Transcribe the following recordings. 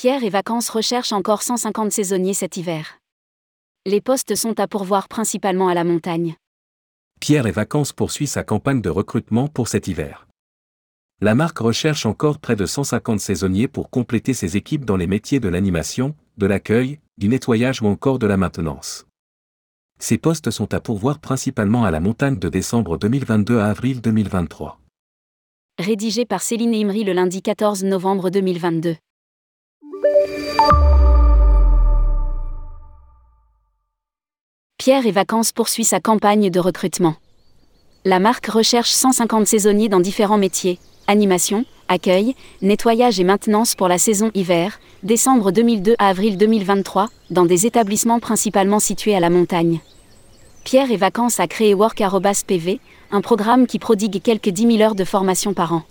Pierre et Vacances recherchent encore 150 saisonniers cet hiver. Les postes sont à pourvoir principalement à la montagne. Pierre et Vacances poursuit sa campagne de recrutement pour cet hiver. La marque recherche encore près de 150 saisonniers pour compléter ses équipes dans les métiers de l'animation, de l'accueil, du nettoyage ou encore de la maintenance. Ces postes sont à pourvoir principalement à la montagne de décembre 2022 à avril 2023. Rédigé par Céline Imri le lundi 14 novembre 2022. Pierre et Vacances poursuit sa campagne de recrutement. La marque recherche 150 saisonniers dans différents métiers, animation, accueil, nettoyage et maintenance pour la saison hiver, décembre 2002 à avril 2023, dans des établissements principalement situés à la montagne. Pierre et Vacances a créé Work.pv, un programme qui prodigue quelques 10 000 heures de formation par an.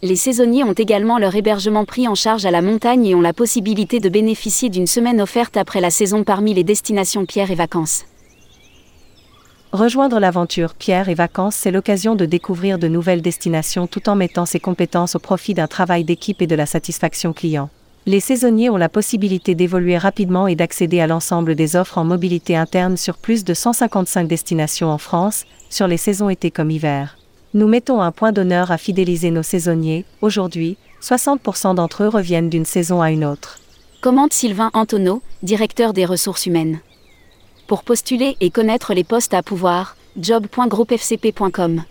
Les saisonniers ont également leur hébergement pris en charge à la montagne et ont la possibilité de bénéficier d'une semaine offerte après la saison parmi les destinations Pierre et Vacances. Rejoindre l'aventure Pierre et Vacances, c'est l'occasion de découvrir de nouvelles destinations tout en mettant ses compétences au profit d'un travail d'équipe et de la satisfaction client. Les saisonniers ont la possibilité d'évoluer rapidement et d'accéder à l'ensemble des offres en mobilité interne sur plus de 155 destinations en France, sur les saisons été comme hiver. Nous mettons un point d'honneur à fidéliser nos saisonniers. Aujourd'hui, 60% d'entre eux reviennent d'une saison à une autre. Commente Sylvain Antonio, directeur des ressources humaines. Pour postuler et connaître les postes à pouvoir, job.groupefcp.com.